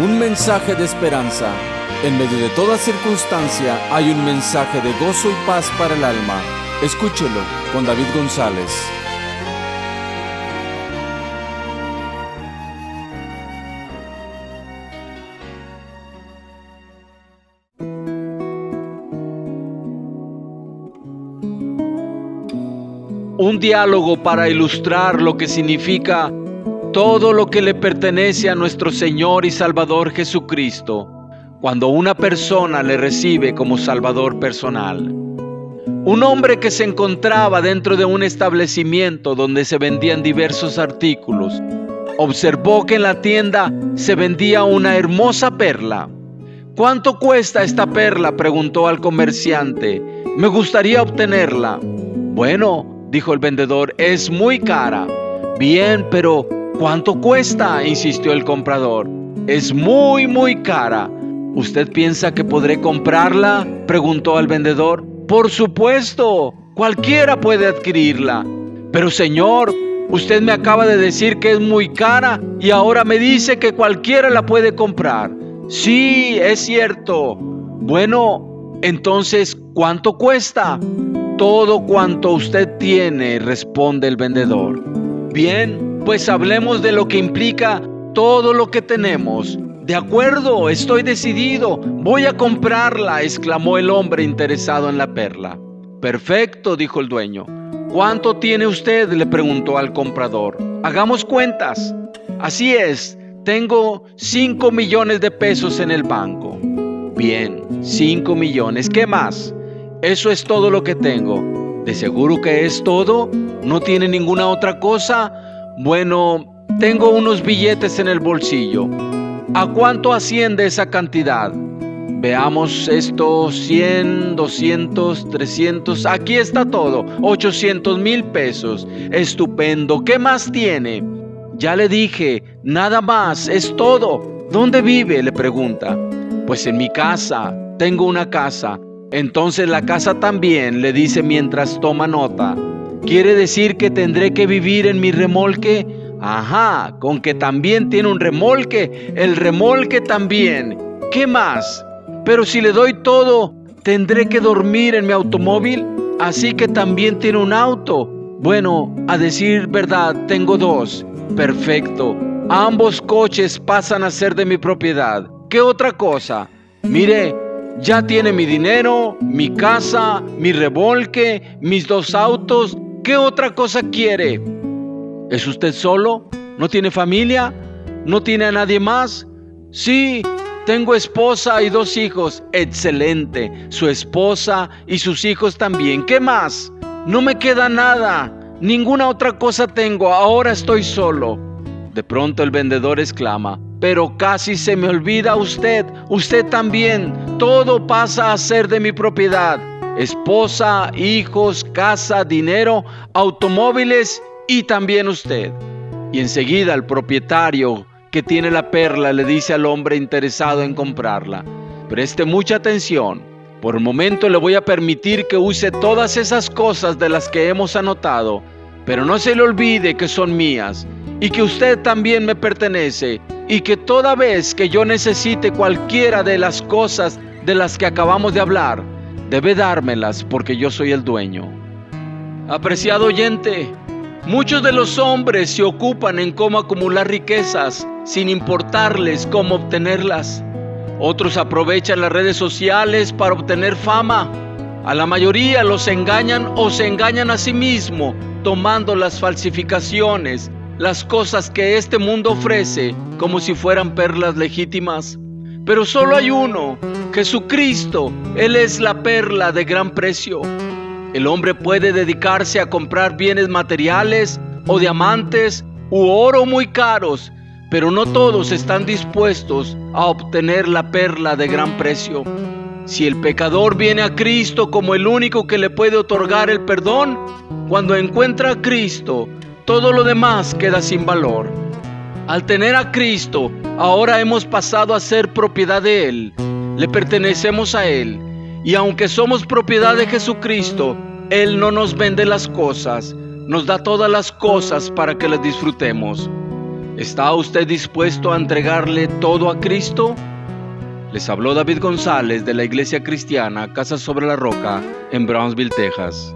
un mensaje de esperanza. En medio de toda circunstancia hay un mensaje de gozo y paz para el alma. Escúchelo con David González. Un diálogo para ilustrar lo que significa todo lo que le pertenece a nuestro Señor y Salvador Jesucristo cuando una persona le recibe como Salvador personal. Un hombre que se encontraba dentro de un establecimiento donde se vendían diversos artículos, observó que en la tienda se vendía una hermosa perla. ¿Cuánto cuesta esta perla? preguntó al comerciante. Me gustaría obtenerla. Bueno, dijo el vendedor, es muy cara. Bien, pero ¿Cuánto cuesta? insistió el comprador. Es muy, muy cara. ¿Usted piensa que podré comprarla? preguntó al vendedor. Por supuesto, cualquiera puede adquirirla. Pero señor, usted me acaba de decir que es muy cara y ahora me dice que cualquiera la puede comprar. Sí, es cierto. Bueno, entonces, ¿cuánto cuesta? Todo cuanto usted tiene, responde el vendedor. Bien, pues hablemos de lo que implica todo lo que tenemos. De acuerdo, estoy decidido, voy a comprarla, exclamó el hombre interesado en la perla. Perfecto, dijo el dueño. ¿Cuánto tiene usted? le preguntó al comprador. Hagamos cuentas. Así es, tengo 5 millones de pesos en el banco. Bien, 5 millones. ¿Qué más? Eso es todo lo que tengo. ¿De seguro que es todo? ¿No tiene ninguna otra cosa? Bueno, tengo unos billetes en el bolsillo. ¿A cuánto asciende esa cantidad? Veamos esto, 100, 200, 300, aquí está todo, 800 mil pesos. Estupendo, ¿qué más tiene? Ya le dije, nada más, es todo. ¿Dónde vive? le pregunta. Pues en mi casa, tengo una casa. Entonces la casa también, le dice mientras toma nota. ¿Quiere decir que tendré que vivir en mi remolque? Ajá, con que también tiene un remolque, el remolque también. ¿Qué más? Pero si le doy todo, tendré que dormir en mi automóvil, así que también tiene un auto. Bueno, a decir verdad, tengo dos. Perfecto. Ambos coches pasan a ser de mi propiedad. ¿Qué otra cosa? Mire, ya tiene mi dinero, mi casa, mi remolque, mis dos autos ¿Qué otra cosa quiere? ¿Es usted solo? ¿No tiene familia? ¿No tiene a nadie más? Sí, tengo esposa y dos hijos. Excelente. Su esposa y sus hijos también. ¿Qué más? No me queda nada. Ninguna otra cosa tengo. Ahora estoy solo. De pronto el vendedor exclama, pero casi se me olvida usted. Usted también. Todo pasa a ser de mi propiedad esposa, hijos, casa, dinero, automóviles y también usted. Y enseguida el propietario que tiene la perla le dice al hombre interesado en comprarla, preste mucha atención, por el momento le voy a permitir que use todas esas cosas de las que hemos anotado, pero no se le olvide que son mías y que usted también me pertenece y que toda vez que yo necesite cualquiera de las cosas de las que acabamos de hablar, debe dármelas porque yo soy el dueño. Apreciado oyente, muchos de los hombres se ocupan en cómo acumular riquezas sin importarles cómo obtenerlas. Otros aprovechan las redes sociales para obtener fama. A la mayoría los engañan o se engañan a sí mismo tomando las falsificaciones, las cosas que este mundo ofrece como si fueran perlas legítimas. Pero solo hay uno, Jesucristo. Él es la perla de gran precio. El hombre puede dedicarse a comprar bienes materiales o diamantes u oro muy caros, pero no todos están dispuestos a obtener la perla de gran precio. Si el pecador viene a Cristo como el único que le puede otorgar el perdón, cuando encuentra a Cristo, todo lo demás queda sin valor. Al tener a Cristo, ahora hemos pasado a ser propiedad de Él. Le pertenecemos a Él. Y aunque somos propiedad de Jesucristo, Él no nos vende las cosas, nos da todas las cosas para que las disfrutemos. ¿Está usted dispuesto a entregarle todo a Cristo? Les habló David González de la Iglesia Cristiana Casa sobre la Roca en Brownsville, Texas.